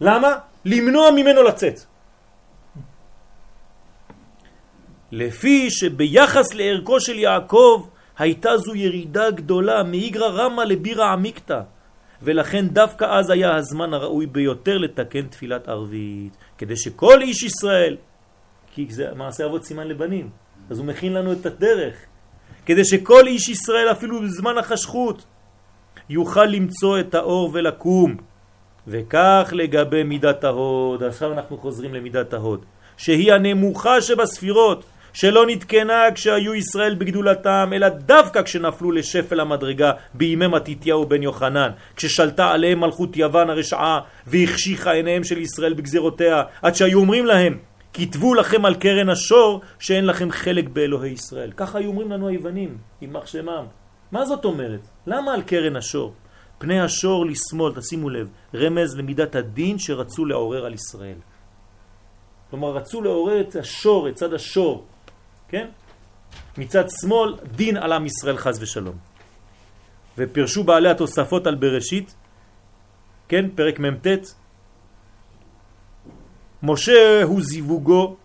[SPEAKER 1] למה? למנוע ממנו לצאת. לפי שביחס לערכו של יעקב הייתה זו ירידה גדולה מאיגרא רמא לבירא עמיקתא. ולכן דווקא אז היה הזמן הראוי ביותר לתקן תפילת ערבית כדי שכל איש ישראל, כי זה מעשה אבות סימן לבנים, אז הוא מכין לנו את הדרך, כדי שכל איש ישראל אפילו בזמן החשכות יוכל למצוא את האור ולקום. וכך לגבי מידת ההוד, עכשיו אנחנו חוזרים למידת ההוד, שהיא הנמוכה שבספירות, שלא נתקנה כשהיו ישראל בגדולתם, אלא דווקא כשנפלו לשפל המדרגה בימי מתיתיהו בן יוחנן, כששלטה עליהם מלכות יוון הרשעה והחשיכה עיניהם של ישראל בגזרותיה, עד שהיו אומרים להם, כתבו לכם על קרן השור שאין לכם חלק באלוהי ישראל. ככה היו אומרים לנו היוונים, יימח שמם. מה זאת אומרת? למה על קרן השור? פני השור לשמאל, תשימו לב, רמז למידת הדין שרצו לעורר על ישראל. כלומר, רצו לעורר את השור, את צד השור, כן? מצד שמאל, דין על עם ישראל חז ושלום. ופרשו בעלי התוספות על בראשית, כן? פרק מ"ט. משה הוא זיווגו,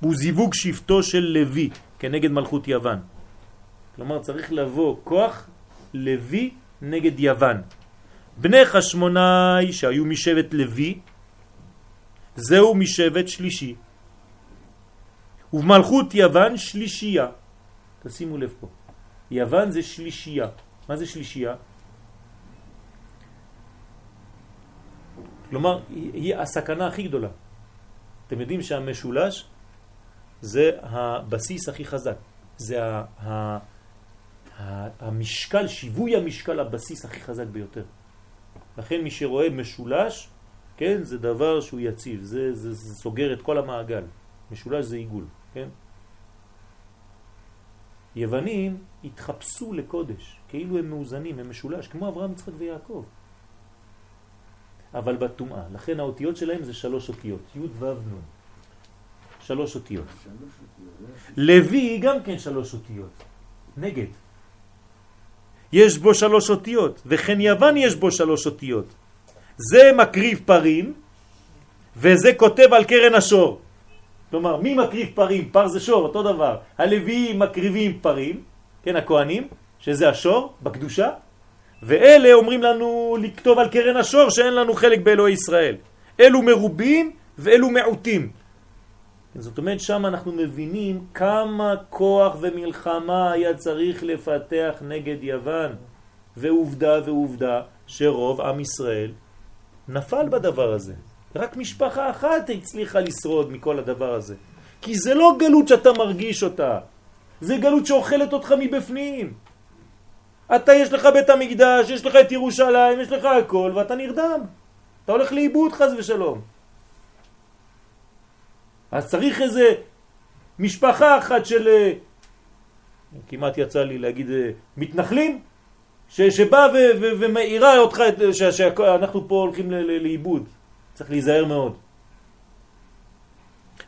[SPEAKER 1] הוא זיווג שבטו של לוי כנגד מלכות יוון. כלומר, צריך לבוא כוח לוי נגד יוון. בני חשמונאי שהיו משבט לוי, זהו משבט שלישי. ובמלכות יוון שלישייה. תשימו לב פה. יוון זה שלישייה. מה זה שלישייה? כלומר, היא הסכנה הכי גדולה. אתם יודעים שהמשולש זה הבסיס הכי חזק. זה ה... המשקל, שיווי המשקל, הבסיס הכי חזק ביותר. לכן מי שרואה משולש, כן, זה דבר שהוא יציב, זה, זה, זה סוגר את כל המעגל. משולש זה עיגול, כן? יוונים התחפשו לקודש, כאילו הם מאוזנים, הם משולש, כמו אברהם, יצחק ויעקב. אבל בטומאה, לכן האותיות שלהם זה שלוש אותיות, י' ו' נ'. שלוש אותיות. לוי גם כן שלוש אותיות, נגד. יש בו שלוש אותיות, וכן יוון יש בו שלוש אותיות. זה מקריב פרים, וזה כותב על קרן השור. כלומר, מי מקריב פרים? פר זה שור, אותו דבר. הלוויים מקריבים פרים, כן, הכהנים, שזה השור, בקדושה, ואלה אומרים לנו לכתוב על קרן השור שאין לנו חלק באלוהי ישראל. אלו מרובים ואלו מעוטים. זאת אומרת, שם אנחנו מבינים כמה כוח ומלחמה היה צריך לפתח נגד יוון. ועובדה ועובדה שרוב עם ישראל נפל בדבר הזה. רק משפחה אחת הצליחה לשרוד מכל הדבר הזה. כי זה לא גלות שאתה מרגיש אותה, זה גלות שאוכלת אותך מבפנים. אתה יש לך בית המקדש, יש לך את ירושלים, יש לך הכל, ואתה נרדם. אתה הולך לאיבוד חז ושלום. אז צריך איזה משפחה אחת של, אה, כמעט יצא לי להגיד אה, מתנחלים, שבא ומאירה אותך שאנחנו פה הולכים לאיבוד. צריך להיזהר מאוד.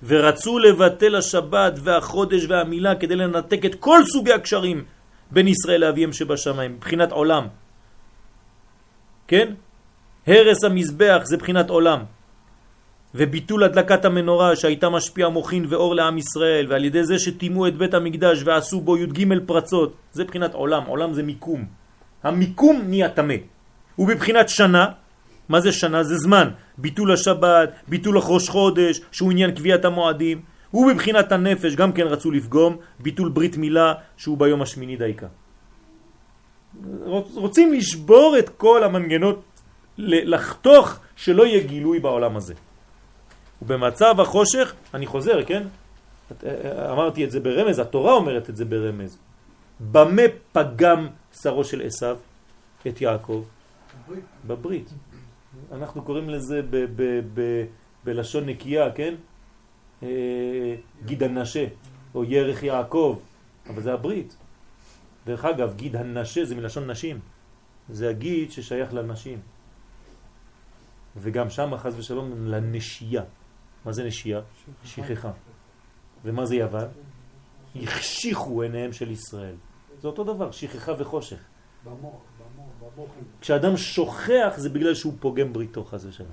[SPEAKER 1] ורצו לבטל השבת והחודש והמילה כדי לנתק את כל סוגי הקשרים בין ישראל לאביהם שבשמיים, מבחינת עולם. כן? הרס המזבח זה בחינת עולם. וביטול הדלקת המנורה שהייתה משפיע מוכין ואור לעם ישראל, ועל ידי זה שתימו את בית המקדש ועשו בו י"ג פרצות, זה בחינת עולם, עולם זה מיקום. המיקום נהיה תמה. ובבחינת שנה, מה זה שנה? זה זמן. ביטול השבת, ביטול החוש חודש, שהוא עניין קביעת המועדים. ובבחינת הנפש גם כן רצו לפגום, ביטול ברית מילה, שהוא ביום השמיני דייקה. רוצים לשבור את כל המנגנות, לחתוך שלא יהיה גילוי בעולם הזה. ובמצב החושך, אני חוזר, כן? אמרתי את זה ברמז, התורה אומרת את זה ברמז. במה פגם שרו של עשיו את יעקב? בברית. בברית. אנחנו קוראים לזה ב, ב, ב, בלשון נקייה, כן? אה, גיד הנשה, או ירך יעקב, אבל זה הברית. דרך אגב, גיד הנשה זה מלשון נשים. זה הגיד ששייך לנשים. וגם שם חז ושלום לנשייה. מה זה נשייה? שכחה. ומה זה יוון? החשיכו עיניהם של ישראל. זה אותו דבר, שכחה וחושך.
[SPEAKER 5] במוח.
[SPEAKER 1] כשאדם שוכח זה בגלל שהוא פוגם בריתו חז ושלום.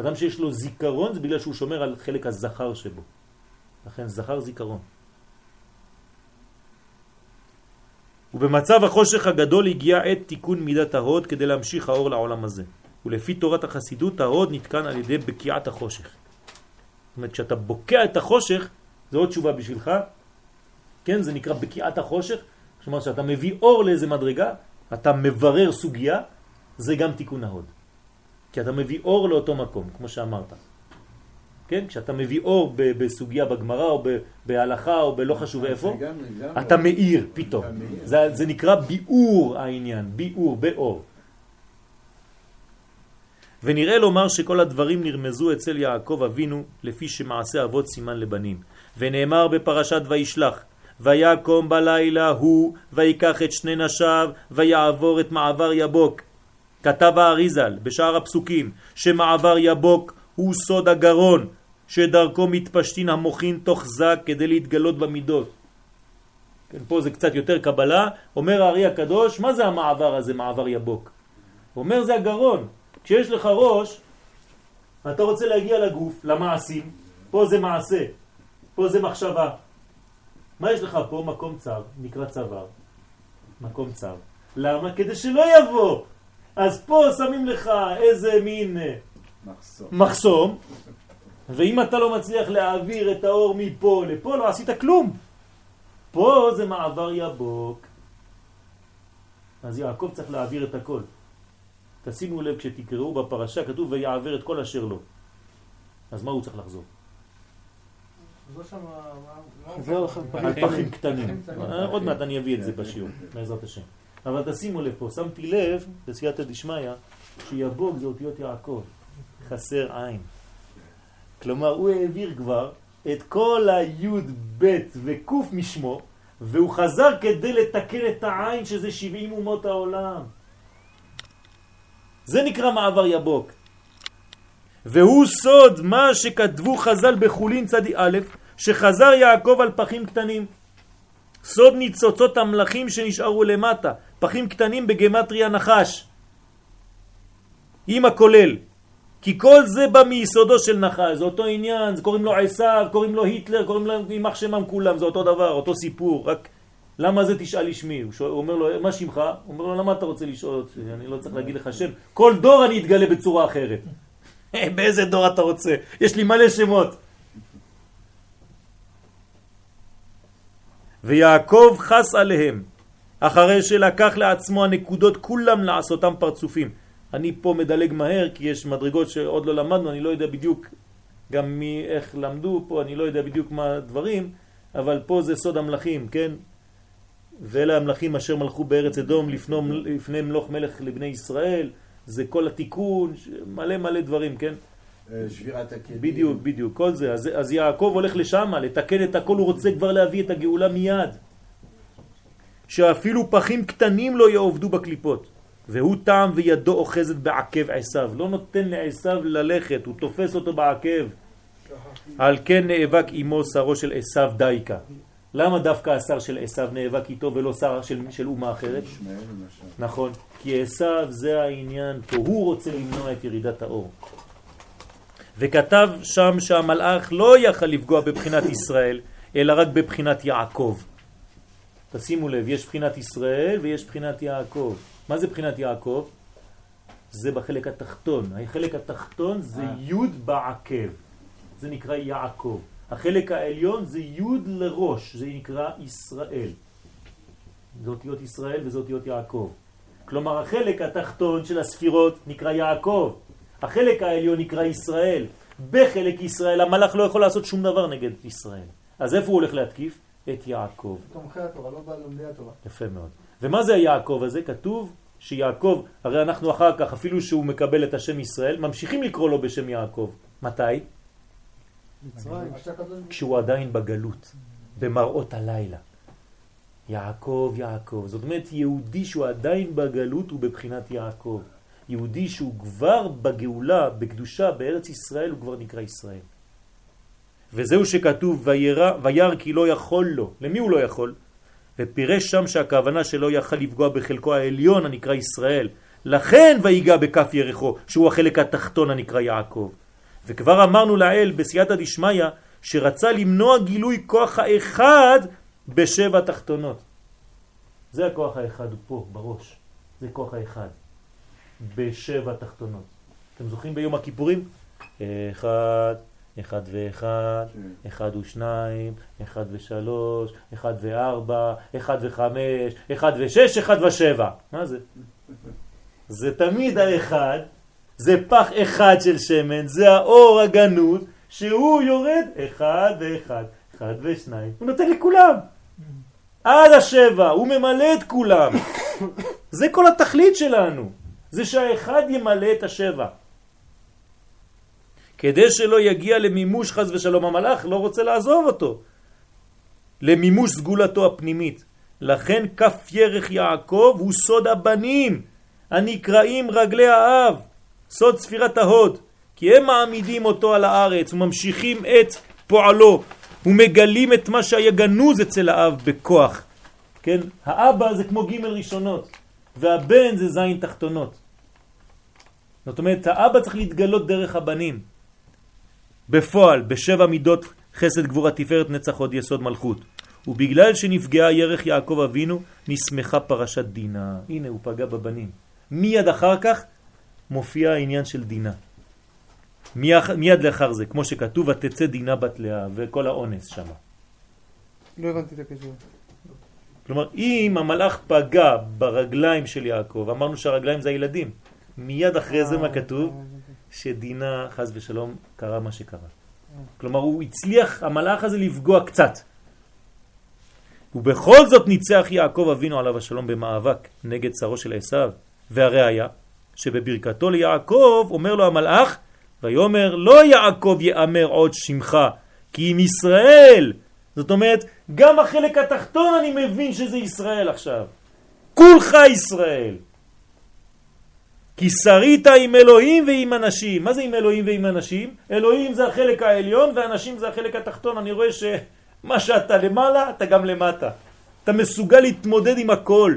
[SPEAKER 1] אדם שיש לו זיכרון זה בגלל שהוא שומר על חלק הזכר שבו. לכן זכר זיכרון. ובמצב החושך הגדול הגיע עת תיקון מידת ההוד כדי להמשיך האור לעולם הזה. ולפי תורת החסידות ההוד נתקן על ידי בקיעת החושך. זאת אומרת, כשאתה בוקע את החושך, זה עוד תשובה בשבילך, כן, זה נקרא בקיעת החושך, כלומר שאתה מביא אור לאיזה מדרגה, אתה מברר סוגיה, זה גם תיקון ההוד. כי אתה מביא אור לאותו מקום, כמו שאמרת. כן? כשאתה מביא אור בסוגיה בגמרא או בהלכה או בלא חשוב איפה,
[SPEAKER 3] גם- גם-
[SPEAKER 1] אתה מאיר פתאום. זה, זה נקרא ביאור העניין, ביאור, באור. ונראה לומר שכל הדברים נרמזו אצל יעקב אבינו לפי שמעשה אבות סימן לבנים. ונאמר בפרשת וישלח, ויקום בלילה הוא, ויקח את שני נשיו, ויעבור את מעבר יבוק. כתב האריזל בשאר הפסוקים, שמעבר יבוק הוא סוד הגרון, שדרכו מתפשטין המוחין תוך זק כדי להתגלות במידות. כן, פה זה קצת יותר קבלה, אומר הארי הקדוש, מה זה המעבר הזה, מעבר יבוק? הוא אומר זה הגרון, כשיש לך ראש, אתה רוצה להגיע לגוף, למעשים, פה זה מעשה, פה זה מחשבה. מה יש לך פה? מקום צר, נקרא צוואר. מקום צר. למה? כדי שלא יבוא. אז פה שמים לך איזה מין אה,
[SPEAKER 3] מחסום.
[SPEAKER 1] מחסום, ואם אתה לא מצליח להעביר את האור מפה לפה, לא עשית כלום. פה זה מעבר יבוק. אז יעקב צריך להעביר את הכל. תשימו לב כשתקראו בפרשה כתוב ויעבר את כל אשר לו. אז מה הוא צריך לחזור?
[SPEAKER 2] לא
[SPEAKER 1] על
[SPEAKER 4] פחים
[SPEAKER 1] קטנים. אה, עוד מעט אני אביא את זה בשיעור, בעזרת השם. אבל תשימו לב פה, שמתי לב, בסייעתא דשמיא, שיבוק זה אותיות יעקב, חסר עין. כלומר, הוא העביר כבר את כל היוד בית וקוף משמו, והוא חזר כדי לתקן את העין שזה 70 אומות העולם. זה נקרא מעבר יבוק. והוא סוד מה שכתבו חז"ל בחולין צדי א', שחזר יעקב על פחים קטנים. סוד ניצוצות המלאכים שנשארו למטה, פחים קטנים בגמטריה נחש. עם הכולל. כי כל זה בא מיסודו של נחש, זה אותו עניין, זה קוראים לו עשיו, קוראים לו היטלר, קוראים לו יימח שמם כולם, זה אותו דבר, אותו סיפור, רק למה זה תשאל לשמי? הוא, שואל, אומר לו, מה שמך? הוא אומר לו, למה אתה רוצה לשאול אותי? אני לא צריך להגיד לך שם. כל דור אני אתגלה בצורה אחרת. באיזה דור אתה רוצה? יש לי מלא שמות. ויעקב חס עליהם, אחרי שלקח לעצמו הנקודות כולם לעשותם פרצופים. אני פה מדלג מהר כי יש מדרגות שעוד לא למדנו, אני לא יודע בדיוק גם מי, איך למדו פה, אני לא יודע בדיוק מה הדברים, אבל פה זה סוד המלאכים, כן? ואלה המלאכים אשר מלכו בארץ אדום לפנום, לפני מלוך מלך לבני ישראל, זה כל התיקון, מלא מלא דברים, כן?
[SPEAKER 3] אה, שבירת הכלים.
[SPEAKER 1] בדיוק, בדיוק, כל זה. אז, אז יעקב הולך לשם, לתקן את הכל, הוא רוצה כבר להביא את הגאולה מיד. שאפילו פחים קטנים לא יעובדו בקליפות. והוא טעם וידו אוחזת בעקב עשיו. לא נותן לעשיו ללכת, הוא תופס אותו בעקב. על כן נאבק עמו שרו של עשיו דייקה. למה דווקא השר של עשיו נאבק איתו ולא שר של, של אומה אחרת? נכון, כי עשיו זה העניין פה, הוא רוצה למנוע את ירידת האור. וכתב שם שהמלאך לא יכל לפגוע בבחינת ישראל, אלא רק בבחינת יעקב. תשימו לב, יש בחינת ישראל ויש בחינת יעקב. מה זה בחינת יעקב? זה בחלק התחתון. החלק התחתון זה
[SPEAKER 3] אה.
[SPEAKER 1] י' בעקב. זה נקרא יעקב. החלק העליון זה י' לראש, זה נקרא ישראל. זה אותיות ישראל וזה אותיות יעקב. כלומר, החלק התחתון של הספירות נקרא יעקב. החלק העליון נקרא ישראל. בחלק ישראל המלאך לא יכול לעשות שום דבר נגד ישראל. אז איפה הוא הולך להתקיף? את יעקב.
[SPEAKER 2] תומכי התורה, לא בלומדי התורה.
[SPEAKER 1] יפה מאוד. ומה זה היעקב הזה? כתוב שיעקב, הרי אנחנו אחר כך, אפילו שהוא מקבל את השם ישראל, ממשיכים לקרוא לו בשם יעקב. מתי?
[SPEAKER 4] מצרים.
[SPEAKER 2] עד שהקדוש ברוך
[SPEAKER 1] כשהוא עדיין בגלות, במראות הלילה. יעקב, יעקב. זאת אומרת, יהודי שהוא עדיין בגלות הוא בבחינת יעקב. יהודי שהוא כבר בגאולה, בקדושה, בארץ ישראל, הוא כבר נקרא ישראל. וזהו שכתוב וירא, ויר כי לא יכול לו. למי הוא לא יכול? ופירש שם שהכוונה שלו יכל לפגוע בחלקו העליון הנקרא ישראל. לכן ויגע בכף ירחו, שהוא החלק התחתון הנקרא יעקב. וכבר אמרנו לאל בסייעתא דשמיא שרצה למנוע גילוי כוח האחד בשבע תחתונות. זה הכוח האחד פה, בראש. זה כוח האחד. בשבע תחתונות. אתם זוכרים ביום הכיפורים? אחד, אחד ואחד,
[SPEAKER 3] כן.
[SPEAKER 1] אחד ושניים, אחד ושלוש, אחד וארבע, אחד וחמש, אחד ושש, אחד ושבע. מה זה? זה תמיד האחד, זה פח אחד של שמן, זה האור הגנות, שהוא יורד אחד ואחד, אחד ושניים, הוא נותן לכולם. עד השבע, הוא ממלא את כולם. זה כל התכלית שלנו, זה שהאחד ימלא את השבע. כדי שלא יגיע למימוש חז ושלום המלאך, לא רוצה לעזוב אותו. למימוש סגולתו הפנימית. לכן כף ירך יעקב הוא סוד הבנים, הנקראים רגלי האב, סוד ספירת ההוד, כי הם מעמידים אותו על הארץ וממשיכים את פועלו ומגלים את מה שהיה גנוז אצל האב בכוח. כן? האבא זה כמו ג' ראשונות, והבן זה זין תחתונות. זאת אומרת, האבא צריך להתגלות דרך הבנים. בפועל, בשבע מידות חסד גבורה תפארת נצח עוד יסוד מלכות. ובגלל שנפגעה ירך יעקב אבינו, נסמכה פרשת דינה. הנה, הוא פגע בבנים. מיד אחר כך מופיע העניין של דינה. מיד, מיד לאחר זה, כמו שכתוב, ותצא דינה בת לאה, וכל האונס שם.
[SPEAKER 4] לא הבנתי את הקשר.
[SPEAKER 1] כלומר, אם המלאך פגע ברגליים של יעקב, אמרנו שהרגליים זה הילדים, מיד אחרי זה מה כתוב? שדינה, חז ושלום, קרה מה שקרה. כלומר, הוא הצליח, המלאך הזה, לפגוע קצת. ובכל זאת ניצח יעקב אבינו עליו השלום במאבק נגד צרו של עשיו. והראיה, שבברכתו ליעקב אומר לו המלאך, ויאמר לא יעקב יאמר עוד שמך, כי אם ישראל. זאת אומרת, גם החלק התחתון אני מבין שזה ישראל עכשיו. כולך ישראל. כי שרית עם אלוהים ועם אנשים. מה זה עם אלוהים ועם אנשים? אלוהים זה החלק העליון ואנשים זה החלק התחתון. אני רואה שמה שאתה למעלה, אתה גם למטה. אתה מסוגל להתמודד עם הכל.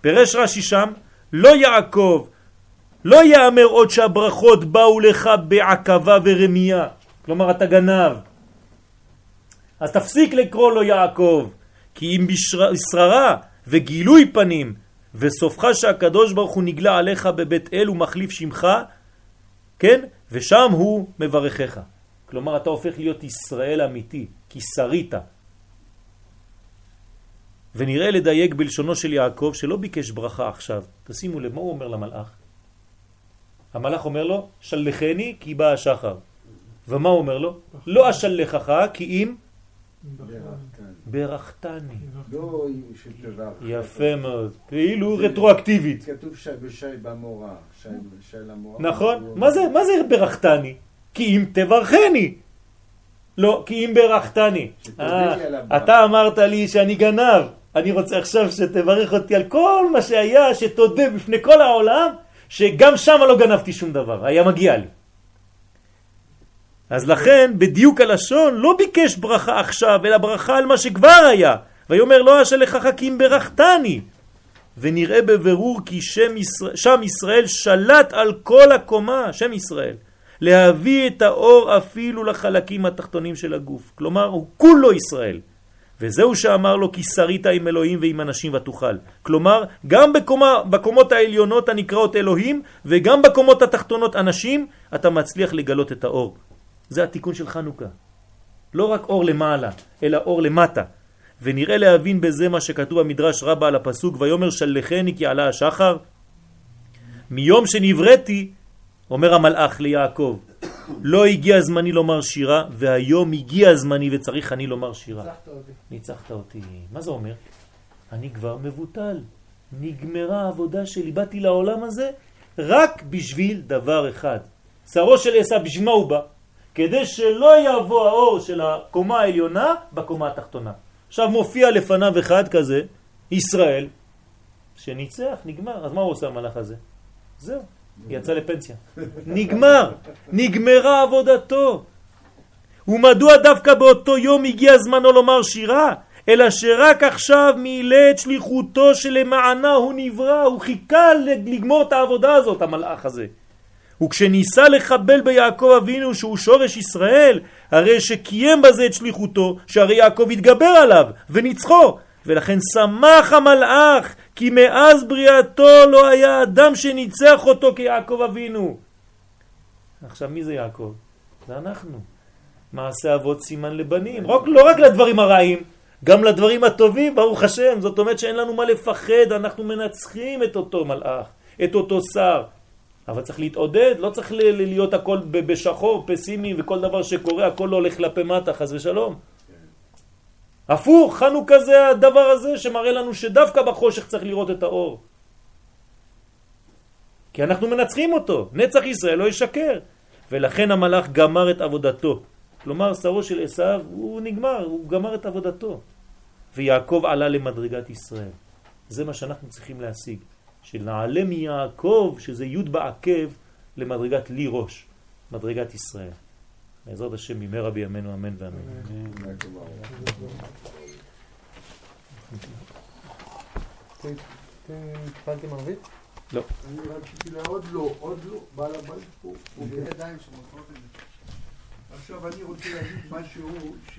[SPEAKER 1] פירש רש"י שם, לא יעקב, לא יאמר עוד שהברכות באו לך בעקבה ורמייה. כלומר, אתה גנב. אז תפסיק לקרוא לו יעקב, כי אם בשררה וגילוי פנים וסופך שהקדוש ברוך הוא נגלה עליך בבית אל ומחליף שמך, כן? ושם הוא מברכך. כלומר, אתה הופך להיות ישראל אמיתי, כי שרית. ונראה לדייק בלשונו של יעקב שלא ביקש ברכה עכשיו. תשימו לב, מה הוא אומר למלאך? המלאך אומר לו, שלחני כי בא השחר. ומה הוא אומר לו? לא אשלחך כי אם ברכתני.
[SPEAKER 3] לא שתברך.
[SPEAKER 1] יפה מאוד. כאילו רטרואקטיבית.
[SPEAKER 3] כתוב שי בשי במורה. שי למורה.
[SPEAKER 1] נכון? מה זה, מה זה ברכתני? כי אם תברכני. לא, כי אם ברכתני. אה. אתה אמרת לי שאני גנב. אני רוצה עכשיו שתברך אותי על כל מה שהיה, שתודה בפני כל העולם, שגם שם לא גנבתי שום דבר, היה מגיע לי. אז לכן, בדיוק הלשון, לא ביקש ברכה עכשיו, אלא ברכה על מה שכבר היה. ויאמר לא אשלך חכים ברכתני. ונראה בבירור כי שם ישראל, שם ישראל שלט על כל הקומה, שם ישראל, להביא את האור אפילו לחלקים התחתונים של הגוף. כלומר, הוא כולו ישראל. וזהו שאמר לו כי שרית עם אלוהים ועם אנשים ותוכל. כלומר, גם בקומה, בקומות העליונות הנקראות אלוהים וגם בקומות התחתונות אנשים, אתה מצליח לגלות את האור. זה התיקון של חנוכה. לא רק אור למעלה, אלא אור למטה. ונראה להבין בזה מה שכתוב במדרש רבה על הפסוק ויאמר שלחני כי עלה השחר. מיום שנבראתי, אומר המלאך ליעקב, לא הגיע זמני לומר שירה, והיום הגיע זמני וצריך אני לומר שירה.
[SPEAKER 2] ניצחת אותי.
[SPEAKER 1] ניצחת אותי. מה זה אומר? אני כבר מבוטל. נגמרה העבודה שלי. באתי לעולם הזה רק בשביל דבר אחד. שרו של עשה, בשביל מה הוא בא? כדי שלא יבוא האור של הקומה העליונה בקומה התחתונה. עכשיו מופיע לפניו אחד כזה, ישראל, שניצח, נגמר. אז מה הוא עושה המלאך הזה? זהו, יצא לפנסיה. נגמר, נגמרה עבודתו. ומדוע דווקא באותו יום הגיע זמנו לומר שירה? אלא שרק עכשיו מילא את שליחותו שלמענה הוא נברא, הוא חיכה לגמור את העבודה הזאת, המלאך הזה. וכשניסה לחבל ביעקב אבינו שהוא שורש ישראל, הרי שקיים בזה את שליחותו, שהרי יעקב התגבר עליו וניצחו, ולכן שמח המלאך, כי מאז בריאתו לא היה אדם שניצח אותו כיעקב אבינו. עכשיו מי זה יעקב? זה אנחנו. מעשה אבות סימן לבנים, רק, לא רק לדברים הרעים, גם לדברים הטובים, ברוך השם. זאת אומרת שאין לנו מה לפחד, אנחנו מנצחים את אותו מלאך, את אותו שר. אבל צריך להתעודד, לא צריך להיות הכל בשחור, פסימי, וכל דבר שקורה, הכל לא הולך כלפי מטה, חס ושלום. הפוך, חנוכה זה הדבר הזה שמראה לנו שדווקא בחושך צריך לראות את האור. כי אנחנו מנצחים אותו, נצח ישראל לא ישקר. ולכן המלאך גמר את עבודתו. כלומר, שרו של עשיו הוא נגמר, הוא גמר את עבודתו. ויעקב עלה למדרגת ישראל. זה מה שאנחנו צריכים להשיג. שנעלה מיעקב, שזה י' בעקב, למדרגת לי ראש, מדרגת ישראל. בעזרת השם במהרה בימינו אמן ואמן.
[SPEAKER 4] התחלתם ערבית?
[SPEAKER 1] לא.
[SPEAKER 5] אני רציתי לא, עוד לא, בעל הבית פה. הוא בידיים
[SPEAKER 2] שמותרות את זה.
[SPEAKER 5] עכשיו אני רוצה להגיד משהו